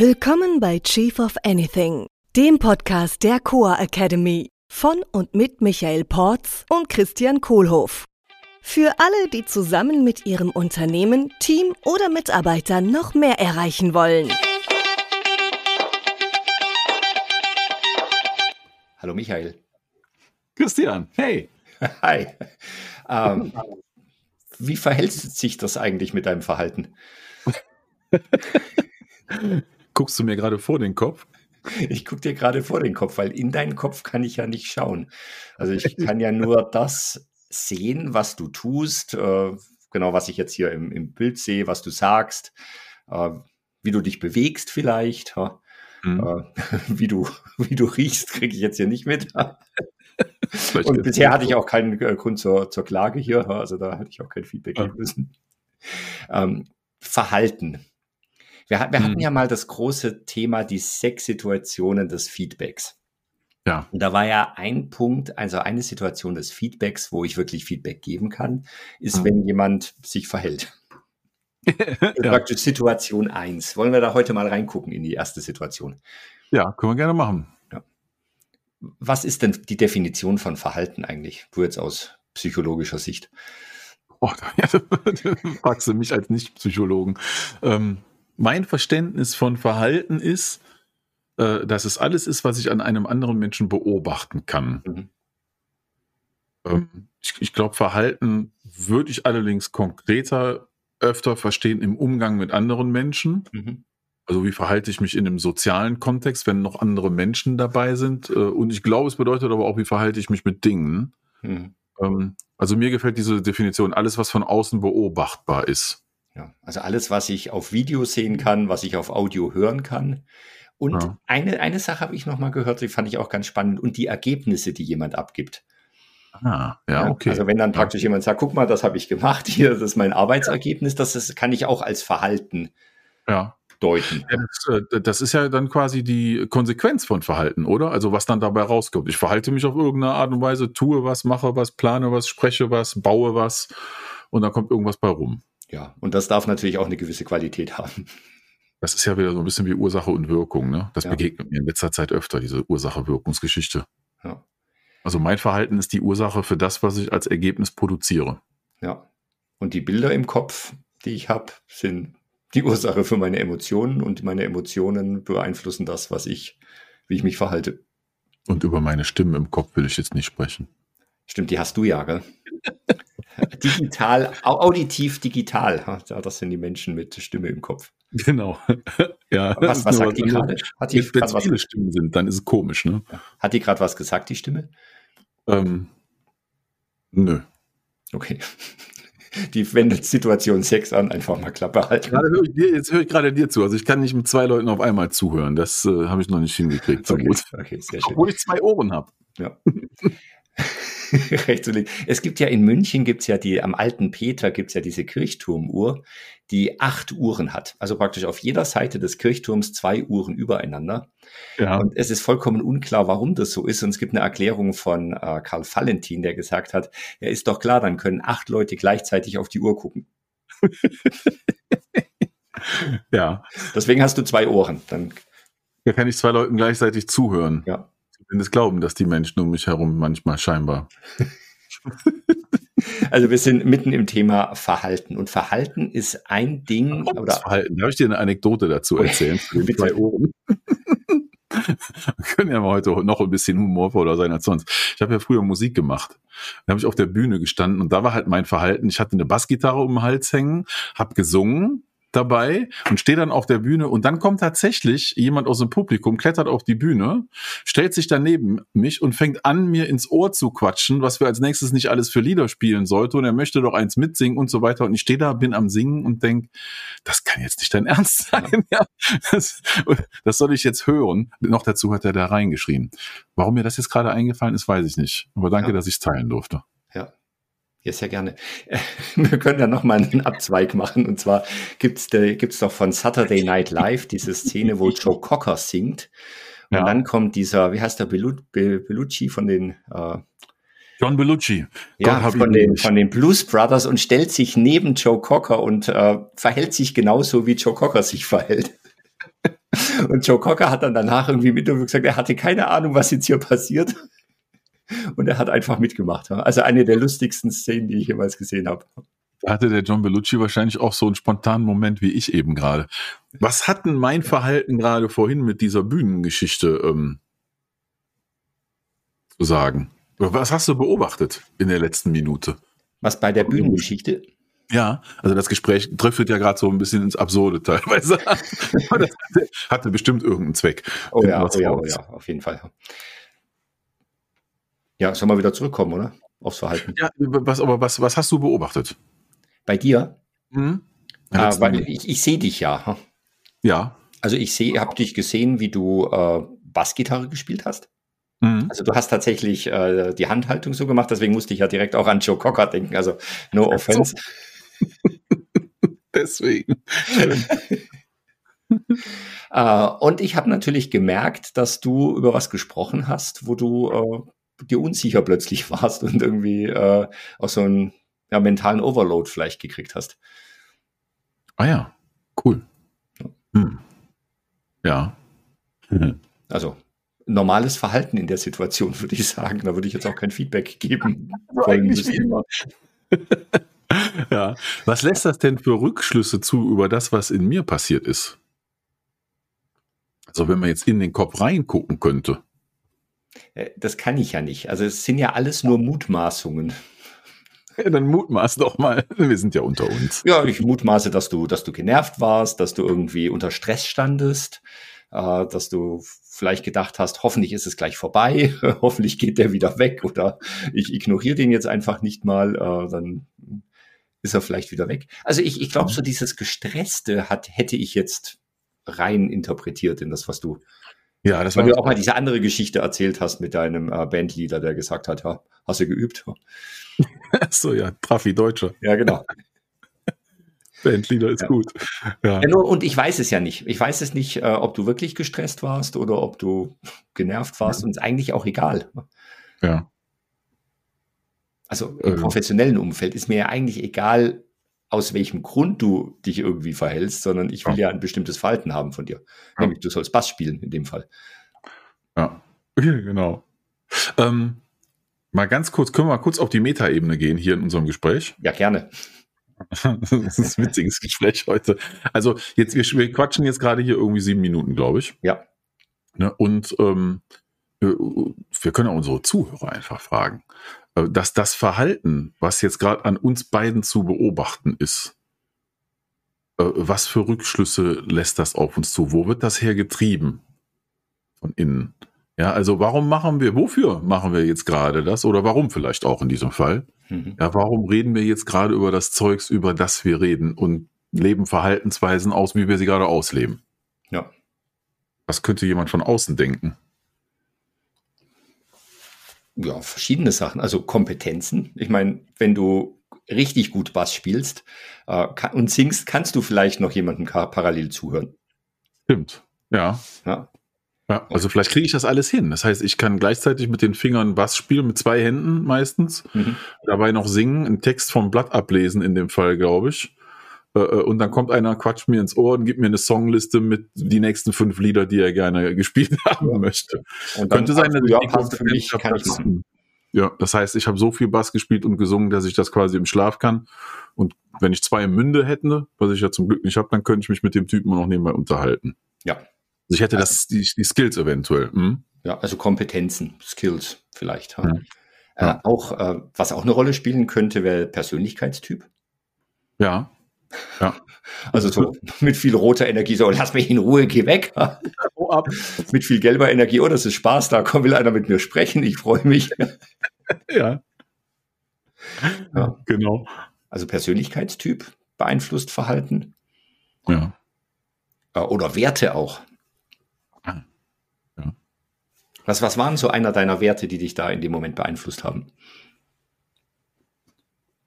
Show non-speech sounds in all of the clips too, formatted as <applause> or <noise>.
Willkommen bei Chief of Anything, dem Podcast der Coa Academy von und mit Michael Porz und Christian Kohlhoff. Für alle, die zusammen mit ihrem Unternehmen, Team oder Mitarbeitern noch mehr erreichen wollen. Hallo Michael. Christian, hey. <laughs> Hi. Ähm, wie verhält sich das eigentlich mit deinem Verhalten? <laughs> Guckst du mir gerade vor den Kopf? Ich gucke dir gerade vor den Kopf, weil in deinen Kopf kann ich ja nicht schauen. Also ich kann ja nur das sehen, was du tust, äh, genau was ich jetzt hier im, im Bild sehe, was du sagst, äh, wie du dich bewegst vielleicht, äh, mhm. <laughs> wie, du, wie du riechst, kriege ich jetzt hier nicht mit. <laughs> Und bisher hatte ich auch keinen äh, Grund zur, zur Klage hier, also da hatte ich auch kein Feedback geben müssen. Ähm, Verhalten. Wir, wir hatten hm. ja mal das große Thema, die sechs Situationen des Feedbacks. Ja. Und da war ja ein Punkt, also eine Situation des Feedbacks, wo ich wirklich Feedback geben kann, ist, mhm. wenn jemand sich verhält. <laughs> ja. Praktisch Situation eins. Wollen wir da heute mal reingucken in die erste Situation? Ja, können wir gerne machen. Ja. Was ist denn die Definition von Verhalten eigentlich? Du jetzt aus psychologischer Sicht. Oh, ja, fragst du mich als Nicht-Psychologen. Ähm, mein Verständnis von Verhalten ist, äh, dass es alles ist, was ich an einem anderen Menschen beobachten kann. Mhm. Ähm, ich, ich glaube, Verhalten würde ich allerdings konkreter öfter verstehen im Umgang mit anderen Menschen. Mhm. Also wie verhalte ich mich in einem sozialen Kontext, wenn noch andere Menschen dabei sind? Äh, und ich glaube, es bedeutet aber auch, wie verhalte ich mich mit Dingen. Mhm. Ähm, also mir gefällt diese Definition, alles, was von außen beobachtbar ist. Ja, also alles, was ich auf Video sehen kann, was ich auf Audio hören kann. Und ja. eine, eine Sache habe ich noch mal gehört, die fand ich auch ganz spannend, und die Ergebnisse, die jemand abgibt. Ah, ja, okay. Also wenn dann praktisch ja. jemand sagt, guck mal, das habe ich gemacht, <laughs> hier, das ist mein Arbeitsergebnis, das ist, kann ich auch als Verhalten ja. deuten. Ja, das, äh, das, ist ja dann quasi die Konsequenz von Verhalten, oder? Also was dann dabei rauskommt. Ich verhalte mich auf irgendeine Art und Weise, tue was, mache was, plane was, spreche was, baue was und dann kommt irgendwas bei rum. Ja, und das darf natürlich auch eine gewisse Qualität haben. Das ist ja wieder so ein bisschen wie Ursache und Wirkung. Ne? Das ja. begegnet mir in letzter Zeit öfter, diese Ursache-Wirkungsgeschichte. Ja. Also mein Verhalten ist die Ursache für das, was ich als Ergebnis produziere. Ja. Und die Bilder im Kopf, die ich habe, sind die Ursache für meine Emotionen und meine Emotionen beeinflussen das, was ich, wie ich mich verhalte. Und über meine Stimmen im Kopf will ich jetzt nicht sprechen. Stimmt, die hast du ja, gell? <laughs> <laughs> digital, auditiv digital. Ja, das sind die Menschen mit Stimme im Kopf. Genau. <laughs> ja, was, was sagt die gerade? Hat die Wenn es viele Stimmen sind, dann ist es komisch, ne? Hat die gerade was gesagt, die Stimme? Ähm, nö. Okay. <laughs> Die wendet Situation Sex an, einfach mal Klappe halten. Hör dir, jetzt höre ich gerade dir zu. Also ich kann nicht mit zwei Leuten auf einmal zuhören. Das äh, habe ich noch nicht hingekriegt. So okay, gut. Okay, sehr schön. Obwohl ich zwei Ohren habe. Ja. <laughs> rechts und links. Es gibt ja in München gibt's ja die, am alten Peter gibt's ja diese Kirchturmuhr, die acht Uhren hat. Also praktisch auf jeder Seite des Kirchturms zwei Uhren übereinander. Ja. Und es ist vollkommen unklar, warum das so ist. Und es gibt eine Erklärung von äh, Karl Valentin, der gesagt hat, ja, ist doch klar, dann können acht Leute gleichzeitig auf die Uhr gucken. <laughs> ja. Deswegen hast du zwei Ohren. Dann ja, kann ich zwei Leuten gleichzeitig zuhören. Ja. Zumindest glauben das die Menschen um mich herum manchmal scheinbar. <laughs> Also wir sind mitten im Thema Verhalten und Verhalten ist ein Ding oder Verhalten. Darf ich dir eine Anekdote dazu erzählen? Mit zwei Ohren. <laughs> Wir können ja mal heute noch ein bisschen humorvoller sein als sonst. Ich habe ja früher Musik gemacht. Da habe ich auf der Bühne gestanden und da war halt mein Verhalten. Ich hatte eine Bassgitarre um den Hals hängen, habe gesungen dabei und stehe dann auf der Bühne und dann kommt tatsächlich jemand aus dem Publikum, klettert auf die Bühne, stellt sich daneben mich und fängt an, mir ins Ohr zu quatschen, was wir als nächstes nicht alles für Lieder spielen sollte und er möchte doch eins mitsingen und so weiter und ich stehe da, bin am Singen und denk, das kann jetzt nicht dein Ernst sein, ja, das, das soll ich jetzt hören. Noch dazu hat er da reingeschrien. Warum mir das jetzt gerade eingefallen ist, weiß ich nicht, aber danke, ja. dass ich es teilen durfte. Ja, sehr gerne. <laughs> Wir können ja noch mal einen Abzweig machen. Und zwar gibt's gibt's doch von Saturday Night Live diese Szene, wo Joe Cocker singt. Und ja. dann kommt dieser, wie heißt der, Bellucci von den... Äh, John Bellucci. Ja, von den, von den Blues Brothers und stellt sich neben Joe Cocker und äh, verhält sich genauso, wie Joe Cocker sich verhält. <laughs> Und Joe Cocker hat dann danach irgendwie im Interview gesagt, er hatte keine Ahnung, was jetzt hier passiert. Und er hat einfach mitgemacht. Also eine der lustigsten Szenen, die ich jemals gesehen habe. Da hatte der John Bellucci wahrscheinlich auch so einen spontanen Moment wie ich eben gerade. Was hat denn mein Verhalten gerade vorhin mit dieser Bühnengeschichte ähm, zu sagen? Was hast du beobachtet in der letzten Minute? Was bei der Bühnengeschichte? Ja, also das Gespräch driftet ja gerade so ein bisschen ins Absurde teilweise. <laughs> das hatte bestimmt irgendeinen Zweck. Oh ja, oh ja, oh ja, auf jeden Fall. Ja, sollen wir wieder zurückkommen, oder? Aufs Verhalten. Ja, was, aber was, was hast du beobachtet? Bei dir? Mhm. Ah, weil ich, ich sehe dich ja. Ja. Also ich sehe, habe dich gesehen, wie du äh, Bassgitarre gespielt hast. Mhm. Also du hast tatsächlich äh, die Handhaltung so gemacht, deswegen musste ich ja direkt auch an Joe Cocker denken. Also no offense. <laughs> Deswegen. äh, und ich habe natürlich gemerkt, dass du über was gesprochen hast, wo du äh, dir unsicher plötzlich <laughs> warst und irgendwie äh, auch so einen ja, mentalen Overload vielleicht gekriegt hast. Ah ja, cool. Hm. Ja. Mhm. Also normales Verhalten in der Situation, <laughs> würde ich sagen. Da würde ich jetzt auch kein Feedback geben. <laughs> Eigentlich wie immer. ja. Was lässt das denn für Rückschlüsse zu über das, was in mir passiert ist? Also wenn man jetzt in den Kopf reingucken könnte. Äh, das kann ich ja nicht. Also es sind ja alles nur Mutmaßungen. Ja, dann mutmaß doch mal. Wir sind ja unter uns. Ja, ich mutmaße, dass du, dass du genervt warst, dass du irgendwie unter Stress standest, äh, dass du vielleicht gedacht hast, hoffentlich ist es gleich vorbei, <laughs> hoffentlich geht der wieder weg oder ich ignoriere den jetzt einfach nicht mal, äh, dann ist er vielleicht wieder weg. Also ich, ich glaube, so dieses Gestresste hat, hätte ich jetzt rein interpretiert in das, was du ja, das Weil du auch mal diese andere Geschichte erzählt hast mit deinem äh, Bandleader, der gesagt hat, ja, hast du geübt? <laughs> so, ja, Traffi Deutscher. Ja, genau. <laughs> Bandleader ist ja. gut. Ja. ja. nur, und ich weiß es ja nicht. Ich weiß es nicht, äh, ob du wirklich gestresst warst oder ob du genervt warst. Ja. Und ist eigentlich auch egal. Ja. Also im ähm. professionellen Umfeld ist mir ja eigentlich egal, aus welchem Grund du dich irgendwie verhältst, sondern ich will ja, ein bestimmtes Verhalten haben von dir. Nämlich du sollst Bass spielen in dem Fall. Ja, okay, <laughs> genau. Ähm, mal ganz kurz, können wir mal kurz auf die Metaebene gehen hier in unserem Gespräch? Ja, gerne. <laughs> das ist ein witziges Gespräch heute. Also jetzt, wir, wir quatschen jetzt gerade hier irgendwie sieben Minuten, glaube ich. Ja. Ne, und ähm, äh, wir können auch unsere Zuhörer einfach fragen, äh, dass das Verhalten, was jetzt gerade an uns beiden zu beobachten ist, äh, was für Rückschlüsse lässt das auf uns zu? Wo wird das hergetrieben? Von innen. Ja, also warum machen wir, wofür machen wir jetzt gerade das? Oder warum vielleicht auch in diesem Fall? Mhm. Ja, warum reden wir jetzt gerade über das Zeugs, über das wir reden und leben Verhaltensweisen aus, wie wir sie gerade ausleben? Ja. Was könnte jemand von außen denken? Ja, verschiedene Sachen. Also Kompetenzen. Ich meine, wenn du richtig gut Bass spielst äh, und singst, kannst du vielleicht noch jemandem parallel zuhören. Stimmt. Ja. ja. Ja, also vielleicht kriege ich das alles hin. Das heißt, ich kann gleichzeitig mit den Fingern Bass spielen, mit zwei Händen meistens, mhm. dabei noch singen, einen Text vom Blatt ablesen in dem Fall, glaube ich. Äh, äh, und dann kommt einer, quatscht mir ins Ohr und gibt mir eine Songliste mit die nächsten fünf Lieder, die er gerne <laughs> gespielt haben ja. möchte. Und Könnte sein, dass ich die für mich, kann ich machen. Ja, das heißt, ich habe so viel Bass gespielt und gesungen, dass ich das quasi im Schlaf kann. Und wenn ich zwei im Münde hätte, was ich ja zum Glück nicht habe, dann könnte ich mich mit dem Typen noch nebenbei unterhalten. Ja, also ich hätte also, das, die, die Skills eventuell. Hm? Ja, also Kompetenzen, Skills vielleicht. Ja. Äh, ja. auch, äh, was auch eine Rolle spielen könnte, wäre Persönlichkeitstyp. Ja. Ja. Also so mit viel roter Energie, so lass mich in Ruhe, geh weg. <laughs> Mit viel gelber Energie, oh, das ist Spaß, da komm, will einer mit mir sprechen, ich freue mich. <laughs> Ja. ja. Genau. Also Persönlichkeitstyp beeinflusst Verhalten. Ja. Äh, oder Werte auch. Was, was waren so einer deiner Werte, die dich da in dem Moment beeinflusst haben?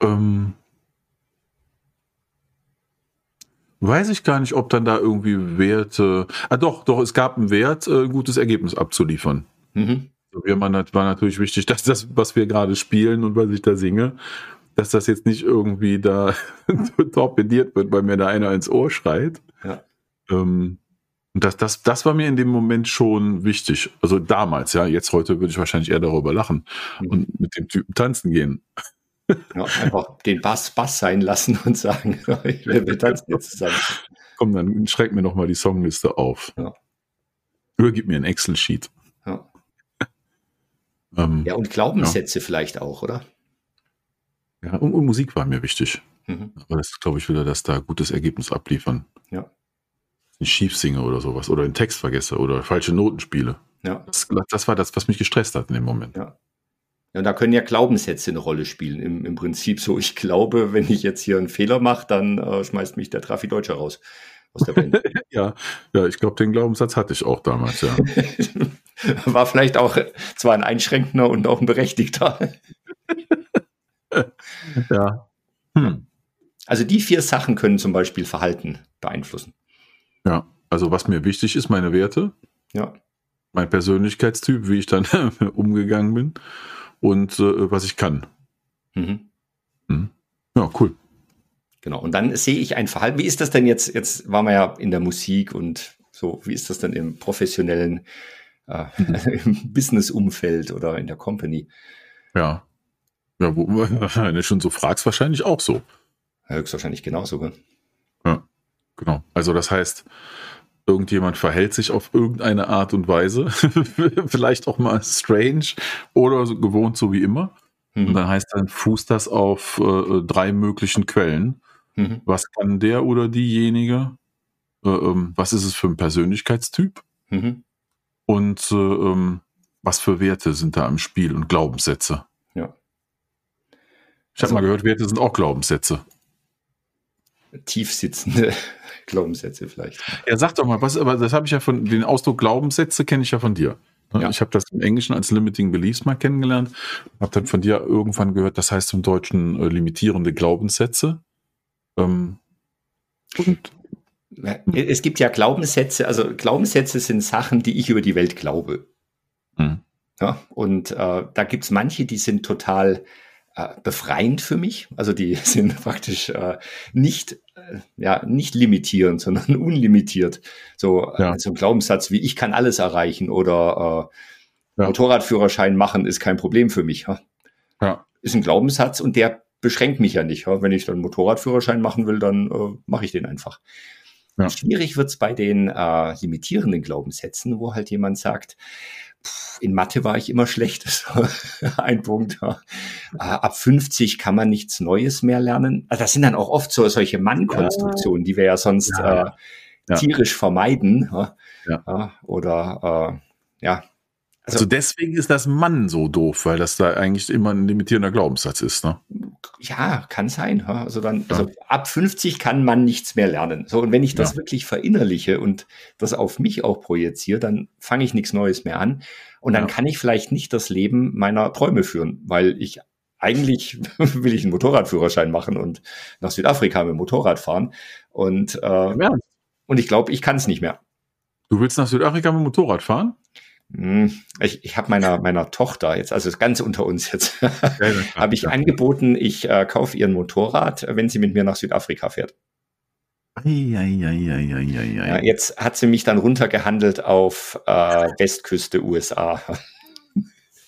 Ähm, weiß ich gar nicht, ob dann da irgendwie Werte. Ah, doch, doch, es gab einen Wert, äh, ein gutes Ergebnis abzuliefern. Mhm. Mir war natürlich wichtig, dass das, was wir gerade spielen und was ich da singe, dass das jetzt nicht irgendwie da <laughs> torpediert wird, weil mir da einer ins Ohr schreit. Ja. Ähm, Und das, das, das war mir in dem Moment schon wichtig. Also damals, ja. Jetzt heute würde ich wahrscheinlich eher darüber lachen mhm. und mit dem Typen tanzen gehen. Ja, einfach den Bass Bass sein lassen und sagen, wir tanzen jetzt zusammen. Komm, dann schreib mir noch mal die Songliste auf. Ja. Oder gib mir ein Excel-Sheet. Ja. <laughs> ähm, ja, und Glaubenssätze ja. vielleicht auch, oder? Ja, und, und Musik war mir wichtig. Mhm. Aber das glaube ich wieder, dass da gutes Ergebnis abliefern. Ja. Ich schief singe oder sowas oder den Text vergesse oder falsche Noten spiele. Ja. Das, das war das, was mich gestresst hat in dem Moment. Ja. Ja, und da können ja Glaubenssätze eine Rolle spielen. Im, im Prinzip so, ich glaube, wenn ich jetzt hier einen Fehler mache, dann äh, schmeißt mich der Trafi Deutscher raus aus der Band. <laughs> ja, ja, ich glaube, den Glaubenssatz hatte ich auch damals, ja. <laughs> War vielleicht auch zwar ein einschränkender und auch ein berechtigter. <laughs> ja. Hm. Also die vier Sachen können zum Beispiel Verhalten beeinflussen. Ja, also was mir wichtig ist, meine Werte. Ja. Mein Persönlichkeitstyp, wie ich dann umgegangen bin und äh, was ich kann. Mhm. Mhm. Ja, cool. Genau. Und dann sehe ich ein Verhalten. Wie ist das denn jetzt? Jetzt waren wir ja in der Musik und so. Wie ist das denn im professionellen, äh, <laughs> im Business-Umfeld oder in der Company? Ja. Ja, wo, <laughs> wenn du schon so fragst, wahrscheinlich auch so. Höchstwahrscheinlich genauso. Gell? Ja, genau. Also das heißt, irgendjemand verhält sich auf irgendeine Art und Weise, <laughs> vielleicht auch mal strange oder so gewohnt so wie immer. Mhm. Und dann heißt dann, fußt das auf äh, drei möglichen Quellen. Mhm. Was kann der oder diejenige? Äh, ähm, was ist es für ein Persönlichkeitstyp? Mhm. Und äh, ähm, was für Werte sind da im Spiel und Glaubenssätze? Ja. Ich also, habe mal gehört, Werte sind auch Glaubenssätze. Tiefsitzende <laughs> Glaubenssätze vielleicht. Ja, sag doch mal, was, aber das habe ich ja von, den Ausdruck Glaubenssätze kenne ich ja von dir. Ja. Ich habe das im Englischen als Limiting Beliefs mal kennengelernt, habe dann von dir irgendwann gehört, das heißt im Deutschen äh, limitierende Glaubenssätze. Ähm, und es gibt ja Glaubenssätze, also Glaubenssätze sind Sachen, die ich über die Welt glaube. Mhm. Ja, und äh, da gibt es manche, die sind total befreiend für mich. Also die <laughs> sind praktisch äh, nicht, äh, ja, nicht limitierend, sondern <laughs> unlimitiert. So, ja. so ein Glaubenssatz wie ich kann alles erreichen oder äh, ja. Motorradführerschein machen ist kein Problem für mich. Ja? ja. Ist ein Glaubenssatz und der beschränkt mich ja nicht. Ja? Wenn ich dann Motorradführerschein machen will, dann äh, mache ich den einfach. Ja. Schwierig wird's bei den äh, limitierenden Glaubenssätzen, wo halt jemand sagt, in Mathe war ich immer schlecht. <laughs> ein Punkt. Ja. Äh, ab 50 kann man nichts Neues mehr lernen. Also das sind dann auch oft so solche Mann-Konstruktionen, die wir ja sonst ja. Äh, tierisch vermeiden. Oder äh, ja. Also, also, deswegen ist das Mann so doof, weil das da eigentlich immer ein limitierender Glaubenssatz ist, ne? Ja, kann sein. Also dann, also ab 50 kann man nichts mehr lernen. So, und wenn ich das wirklich verinnerliche und das auf mich auch projiziere, dann fange ich nichts Neues mehr an. Und dann ja. kann ich vielleicht nicht das Leben meiner Träume führen, weil ich eigentlich <laughs> will ich einen Motorradführerschein machen und nach Südafrika mit dem Motorrad fahren. Und, äh, ja. und ich glaube, ich kann es nicht mehr. Du willst nach Südafrika mit dem Motorrad fahren? Hm, ich, ich habe meiner meiner Tochter jetzt, also ganz unter uns jetzt, <laughs> habe ich angeboten, ich äh, kaufe ihr ein Motorrad, wenn sie mit mir nach Südafrika fährt. Ja, jetzt hat sie mich dann runtergehandelt auf äh, Westküste USA. <laughs>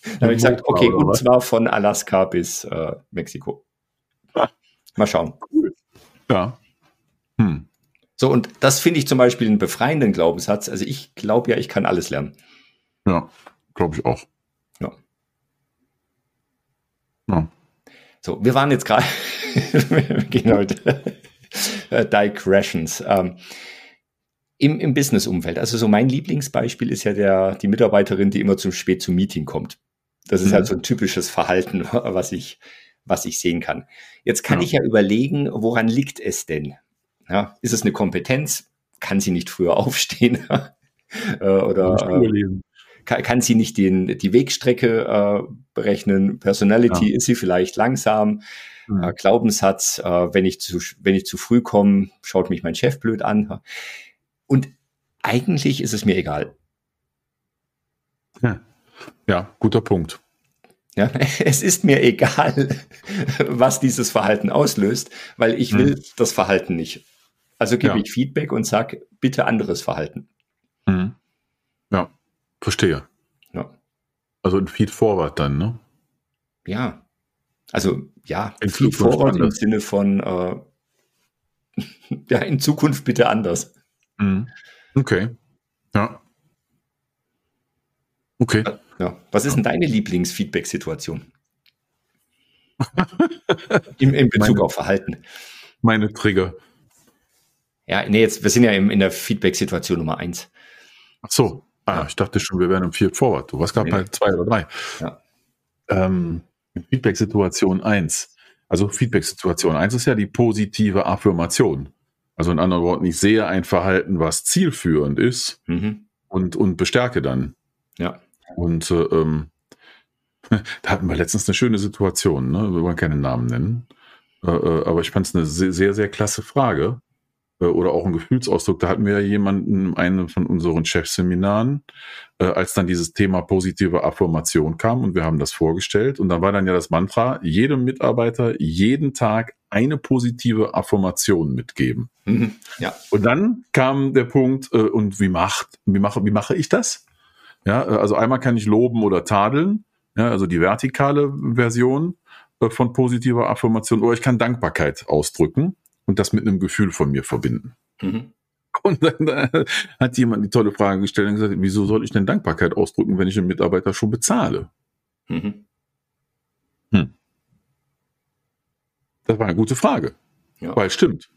Dann habe ich gesagt, okay, und zwar von Alaska bis äh, Mexiko. Mal schauen. Cool. Ja. Hm. So, und das finde ich zum Beispiel einen befreienden Glaubenssatz. Also ich glaube ja, ich kann alles lernen. Ja, glaube ich auch. Ja. ja. So, wir waren jetzt gerade, <laughs> wir gehen heute äh, Digressions. Ähm, im, Im Business-Umfeld. Also so mein Lieblingsbeispiel ist ja der, die Mitarbeiterin, die immer zu spät zum Meeting kommt. Das ist halt mhm. halt so ein typisches Verhalten, <laughs> was ich, was ich sehen kann. Jetzt kann ja. ich ja überlegen, woran liegt es denn? Ja, ist es eine Kompetenz? Kann sie nicht früher <laughs> aufstehen? Äh, oder äh, kann, kann, sie nicht den, die Wegstrecke äh, berechnen? Personality, ja. ist sie vielleicht langsam? Mhm. Äh, Glaubenssatz, äh, wenn, ich zu, wenn ich zu früh komme, schaut mich mein Chef blöd an. Und eigentlich ist es mir egal. Ja, ja guter Punkt. Ja, <laughs> es ist mir egal, was dieses Verhalten auslöst, weil ich will mhm. das Verhalten nicht. Also gebe ja. ich Feedback und sage, bitte anderes Verhalten. Verstehe. Ja. Also ein Feed Forward dann, ne? Ja. Also ja, In Feed Zukunft Forward im. Sinne von äh, <laughs> ja, in Zukunft bitte anders. Mhm. Okay. Ja. Okay. Ja. Was ist denn deine Lieblingsfeedback-Situation? Im, <laughs> in Bezug Meine- auf Verhalten. Meine Trigger. Ja, nee, jetzt, wir sind ja im, in der Feedback-Situation Nummer eins. Ach so. Ah, Ja. ich dachte schon, wir wären im Feed Forward. Du warst gerade Nee. bei zwei oder drei. Ja. Ähm, Feedback-Situation 1. Also Feedback-Situation 1 ist ja die positive Affirmation. Also in anderen Worten, ich sehe ein Verhalten, was zielführend ist Mhm. und, und bestärke dann. Ja. Und äh, ähm, <laughs> da hatten wir letztens eine schöne Situation, ne? wir wollen keinen Namen nennen. Äh, äh, aber ich fand es eine sehr, sehr, sehr klasse Frage oder auch ein Gefühlsausdruck. Da hatten wir ja jemanden in einem von unseren Chefseminaren, äh, als dann dieses Thema positive Affirmation kam und wir haben das vorgestellt. Und dann war dann ja das Mantra, jedem Mitarbeiter jeden Tag eine positive Affirmation mitgeben. Mhm. Ja. Und dann kam der Punkt, äh, und wie macht, wie mache, wie mache ich das? Ja, äh, also einmal kann ich loben oder tadeln, ja, also die vertikale Version äh, von positiver Affirmation, oder ich kann Dankbarkeit ausdrücken und das mit einem Gefühl von mir verbinden. Mhm. Und dann äh, hat jemand die tolle Frage gestellt und gesagt, wieso soll ich denn Dankbarkeit ausdrücken, wenn ich einen Mitarbeiter schon bezahle? Mhm. Das war eine gute Frage. Ja. Weil stimmt,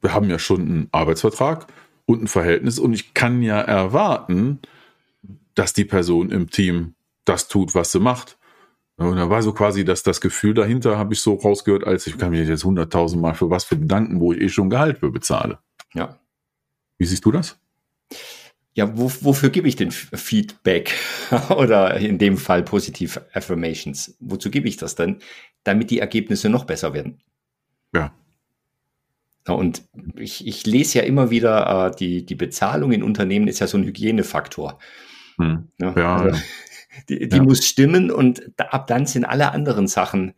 wir haben ja schon einen Arbeitsvertrag und ein Verhältnis und ich kann ja erwarten, dass die Person im Team das tut, was sie macht. Und da war so quasi dass das Gefühl dahinter, habe ich so rausgehört, als ich kann mich jetzt hunderttausend Mal für was für bedanken, wo ich eh schon Gehalt für bezahle. ja. Wie siehst du das? Ja, wo, wofür gebe ich denn Feedback? <laughs> Oder in dem Fall positiv Affirmations. Wozu gebe ich das denn? Damit die Ergebnisse noch besser werden. Ja. Und ich, ich lese ja immer wieder, äh, die, die Bezahlung in Unternehmen ist ja so ein Hygienefaktor. Hm. Ja, Also, ja. Die die Ja. muss stimmen und ab dann sind alle anderen Sachen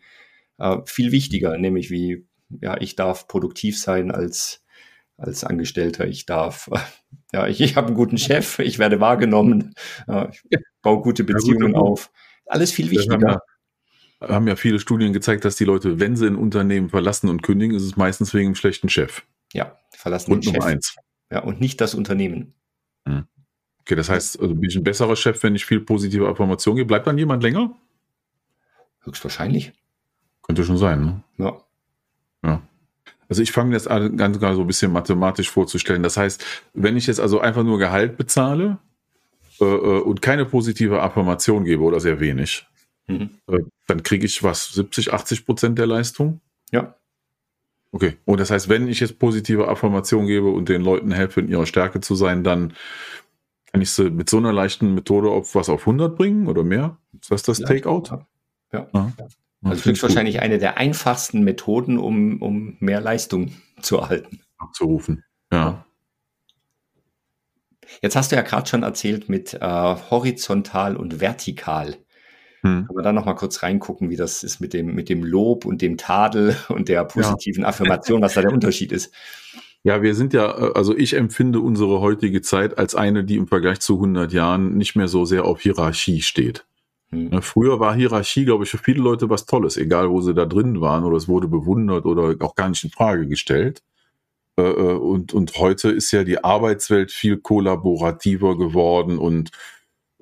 äh, viel wichtiger, nämlich wie, ja, ich darf produktiv sein als, als Angestellter, ich darf, äh, <laughs> ja, ich, ich habe einen guten Chef, ich werde wahrgenommen, äh, ich baue gute Ja, Beziehungen guter Punkt. auf. Alles viel wichtiger. ja, haben ja viele Studien gezeigt, dass die Leute, wenn sie ein Unternehmen verlassen und kündigen, ist es meistens wegen einem schlechten Chef. Ja, verlassen Grund den Nummer Chef. eins. Ja, und nicht das Unternehmen. Okay, das heißt, also bin ich ein besserer Chef, wenn ich viel positive Affirmation gebe. Bleibt dann jemand länger? Höchstwahrscheinlich. Könnte schon sein, ne? Ja. Also ich fange jetzt an, ganz gerade so ein bisschen mathematisch vorzustellen. Das heißt, wenn ich jetzt also einfach nur Gehalt bezahle äh, äh, und keine positive Affirmation gebe oder sehr wenig, Mhm. äh, dann kriege ich was, 70, 80 Prozent der Leistung? Ja. Okay. Und das heißt, wenn ich jetzt positive Affirmation gebe und den Leuten helfe, in ihrer Stärke zu sein, dann kann ich sie mit so einer leichten Methode auf was auf 100 bringen oder mehr? Ist das das Ja. Takeout? Ja. Ja. Ja. Also höchstwahrscheinlich eine der einfachsten Methoden, um, um mehr Leistung zu erhalten. abzurufen. Ja. Jetzt hast du ja gerade schon erzählt mit äh, horizontal und vertikal. Hm. Kann man da noch mal kurz reingucken, wie das ist mit dem, mit dem Lob und dem Tadel und der positiven Affirmation, was da der Unterschied ist. Ja, wir sind ja, äh, also ich empfinde unsere heutige Zeit als eine, die im Vergleich zu 100 Jahren nicht mehr so sehr auf Hierarchie steht. Hm. Ne, Früher war Hierarchie, glaube ich, für viele Leute was Tolles, egal wo sie da drin waren oder es wurde bewundert oder auch gar nicht in Frage gestellt. Äh, äh, Und, und heute ist ja die Arbeitswelt viel kollaborativer geworden und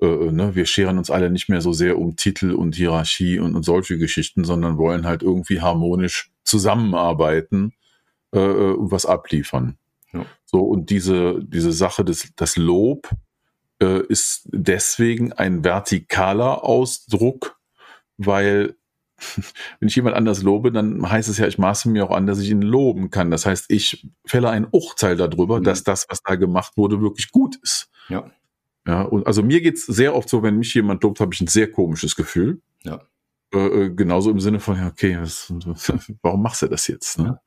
äh, äh, ne, wir scheren uns alle nicht mehr so sehr um Titel und Hierarchie und, und solche Geschichten, sondern wollen halt irgendwie harmonisch zusammenarbeiten äh, äh, und was abliefern. Ja. So, und diese, diese Sache des das Lob äh, ist deswegen ein vertikaler Ausdruck, weil <laughs> wenn ich jemand anders lobe, dann heißt es ja, ich maße mir auch an, dass ich ihn loben kann. Das heißt, ich fälle ein Urteil darüber, Mhm. dass das, was da gemacht wurde, wirklich gut ist. Ja. Ja, und also mir geht's sehr oft so, wenn mich jemand lobt, habe ich ein sehr komisches Gefühl. Ja. Äh, äh, genauso im Sinne von, ja, okay, was, <laughs> warum machst du das jetzt? Ne?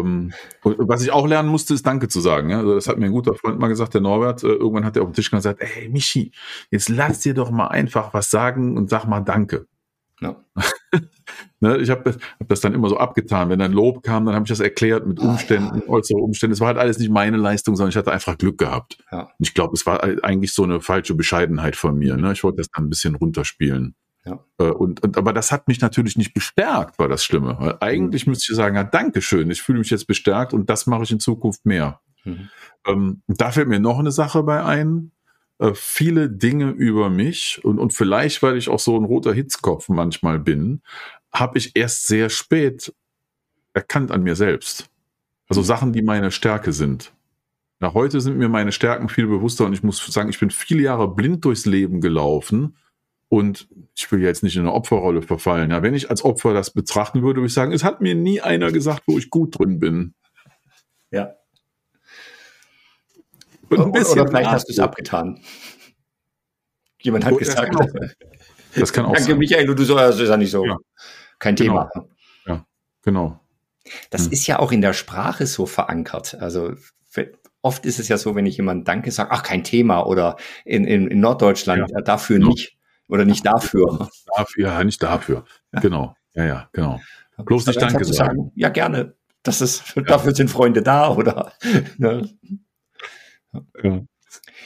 Ähm, und was ich auch lernen musste, ist Danke zu sagen. Ja? Also das hat mir ein guter Freund mal gesagt, der Norbert. Äh, irgendwann hat er auf den Tisch gesagt, ey Michi, jetzt lass dir doch mal einfach was sagen und sag mal Danke. Ja. <laughs> ne, ich habe das, hab das dann immer so abgetan. Wenn dann Lob kam, dann habe ich das erklärt mit Umständen, ah, ja. äußere Umständen. Es war halt alles nicht meine Leistung, sondern ich hatte einfach Glück gehabt. Ja. Ich glaube, es war eigentlich so eine falsche Bescheidenheit von mir. Ne? Ich wollte das dann ein bisschen runterspielen. Ja. Äh, und, und, aber das hat mich natürlich nicht bestärkt, war das Schlimme. Weil eigentlich mhm. müsste ich sagen, ja, Dankeschön, ich fühle mich jetzt bestärkt und das mache ich in Zukunft mehr. Mhm. Ähm, da fällt mir noch eine Sache bei ein. Äh, viele Dinge über mich und, und vielleicht, weil ich auch so ein roter Hitzkopf manchmal bin, habe ich erst sehr spät erkannt an mir selbst. Also mhm. Sachen, die meine Stärke sind. Ja, heute sind mir meine Stärken viel bewusster und ich muss sagen, ich bin viele Jahre blind durchs Leben gelaufen und ich will jetzt nicht in eine Opferrolle verfallen. Ja, wenn ich als Opfer das betrachten würde, würde ich sagen, es hat mir nie einer gesagt, wo ich gut drin bin. Ja. Oder, oder vielleicht hast du es abgetan. Jemand hat oh, gesagt, das kann auch, das kann auch Danke, sein. Michael, und du so, das ist ja nicht so. Ja. Kein genau. Thema. Ja, genau. Das hm. ist ja auch in der Sprache so verankert. Also oft ist es ja so, wenn ich jemand Danke sage, ach, kein Thema, oder in, in, in Norddeutschland ja. dafür ja. nicht. Oder nicht dafür. Dafür, ja, nicht dafür. Ja. Genau. Ja, ja, genau. Bloß nicht Danke sagen. sagen. Ja, gerne. Das ist, dafür sind Freunde da, oder? <laughs> Ne? Ja.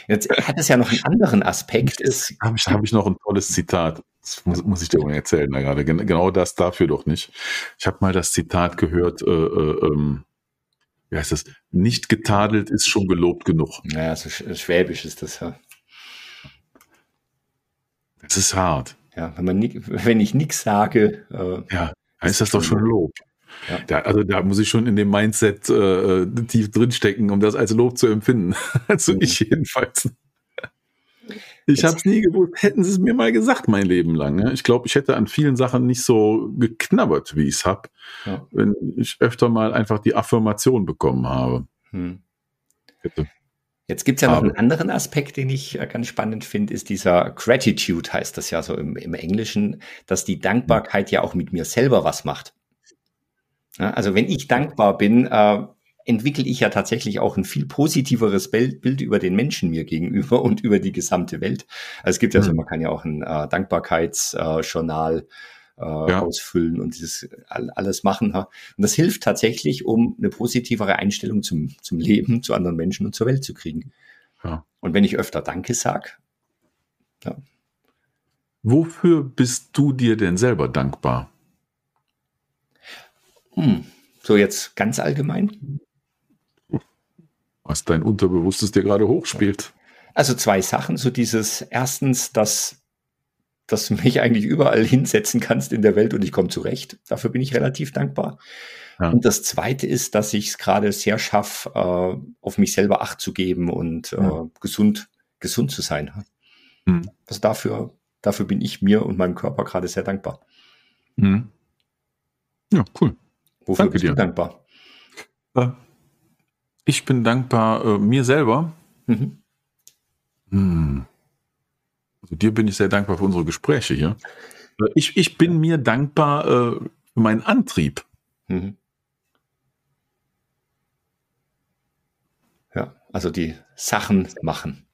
Jetzt hat es ja noch einen anderen Aspekt. Habe ich, hab ich noch ein tolles Zitat. Das muss, muss ich dir mal erzählen da gerade. Genau das dafür doch nicht. Ich habe mal das Zitat gehört, äh, äh, ähm, wie heißt das? Nicht getadelt ist schon gelobt genug. Naja, so schwäbisch ist das ja. Das ist hart. Ja, wenn, man nie, wenn ich nichts sage. Äh, ja, dann ist das doch schon Lob. Ja. Da, also da muss ich schon in dem Mindset äh, tief drinstecken, um das als Lob zu empfinden. <laughs> also mhm. ich jedenfalls. Ich habe es nie gewusst. Hätten sie es mir mal gesagt, mein Leben lang. Ne? Ich glaube, ich hätte an vielen Sachen nicht so geknabbert, wie ich es habe, ja. wenn ich öfter mal einfach die Affirmation bekommen habe. Hm. Bitte. Jetzt gibt's ja noch einen anderen Aspekt, den ich äh, ganz spannend finde, ist dieser Gratitude, heißt das ja so im, im Englischen, dass die Dankbarkeit ja auch mit mir selber was macht. Ja, also wenn ich dankbar bin, äh, entwickle ich ja tatsächlich auch ein viel positiveres Bild, über den Menschen mir gegenüber und über die gesamte Welt. Also es gibt ja so, mhm. man kann ja auch ein äh, Dankbarkeitsjournal äh, ja. ausfüllen und dieses alles machen. Und das hilft tatsächlich, um eine positivere Einstellung zum, zum Leben, zu anderen Menschen und zur Welt zu kriegen. Ja. Und wenn ich öfter Danke sage, ja. Wofür bist du dir denn selber dankbar? Hm. So jetzt ganz allgemein? Was dein Unterbewusstes dir gerade hochspielt. Also zwei Sachen. So dieses erstens, dass, dass du mich eigentlich überall hinsetzen kannst in der Welt und ich komme zurecht. Dafür bin ich relativ dankbar. Ja. Und das zweite ist, dass ich es gerade sehr schaffe, äh, auf mich selber Acht zu geben und ja. äh, gesund, gesund zu sein. Mhm. Also dafür, dafür bin ich mir und meinem Körper gerade sehr dankbar. Mhm. Ja, cool. Wofür Danke bist dir. du dankbar? Äh, ich bin dankbar äh, mir selber. Mhm. Hm. Also dir bin ich sehr dankbar für unsere Gespräche hier. Ich, ich bin mir dankbar äh, für meinen Antrieb. Mhm. Ja, also die Sachen machen.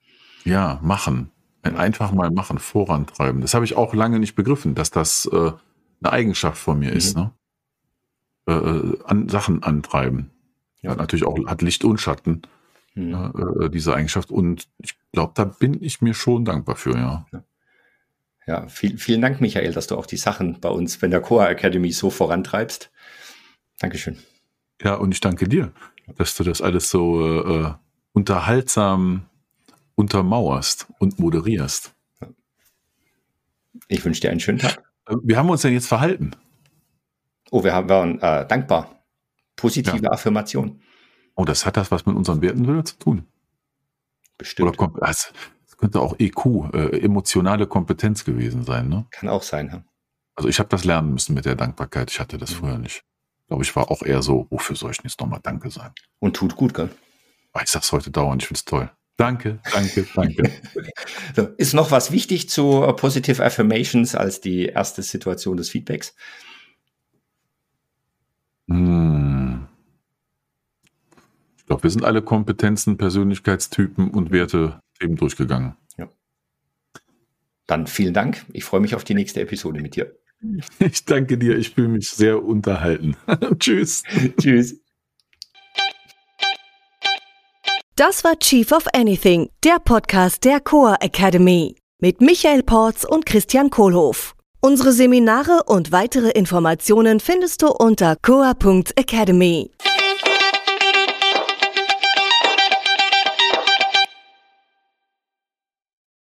Ja, machen. Einfach mal machen, vorantreiben. Das habe ich auch lange nicht begriffen, dass das äh, eine Eigenschaft von mir mhm. ist. Ne? Äh, äh, an, Sachen antreiben. Ja. Hat natürlich auch hat Licht und Schatten, hm. äh, diese Eigenschaft. Und ich glaube, da bin ich mir schon dankbar für, ja. ja. Ja, viel, vielen Dank, Michael, dass du auch die Sachen bei uns bei der Coa Academy so vorantreibst. Dankeschön. Ja, und ich danke dir, dass du das alles so äh, unterhaltsam untermauerst und moderierst. Ich wünsche dir einen schönen Tag. Äh, wie haben wir uns denn jetzt verhalten? Oh, wir waren äh, dankbar. Positive ja. Affirmation. Oh, das hat das was mit unseren Werten zu tun. Bestimmt. Oder das könnte auch EQ, äh, emotionale Kompetenz gewesen sein. Ne? Kann auch sein. Ja. Also ich habe das lernen müssen mit der Dankbarkeit. Ich hatte das mhm. früher nicht. Ich glaube, ich war auch eher so, wofür soll ich jetzt nochmal Danke sagen? Und tut gut, gell? Ich sag's heute dauernd, ich find's toll. Danke, danke, danke. <laughs> so, ist noch was wichtig zu uh, Positive Affirmations als die erste Situation des Feedbacks? Hm. Glaube, wir sind alle Kompetenzen, Persönlichkeitstypen und Werte eben durchgegangen. Ja. Dann vielen Dank. Ich freue mich auf die nächste Episode mit dir. <laughs> Ich danke dir. Ich fühle mich sehr unterhalten. <laughs> Tschüss. Tschüss. Das war Chief of Anything, der Podcast der Coa Academy mit Michael Porz und Christian Kohlhoff. Unsere Seminare und weitere Informationen findest du unter coa.academy.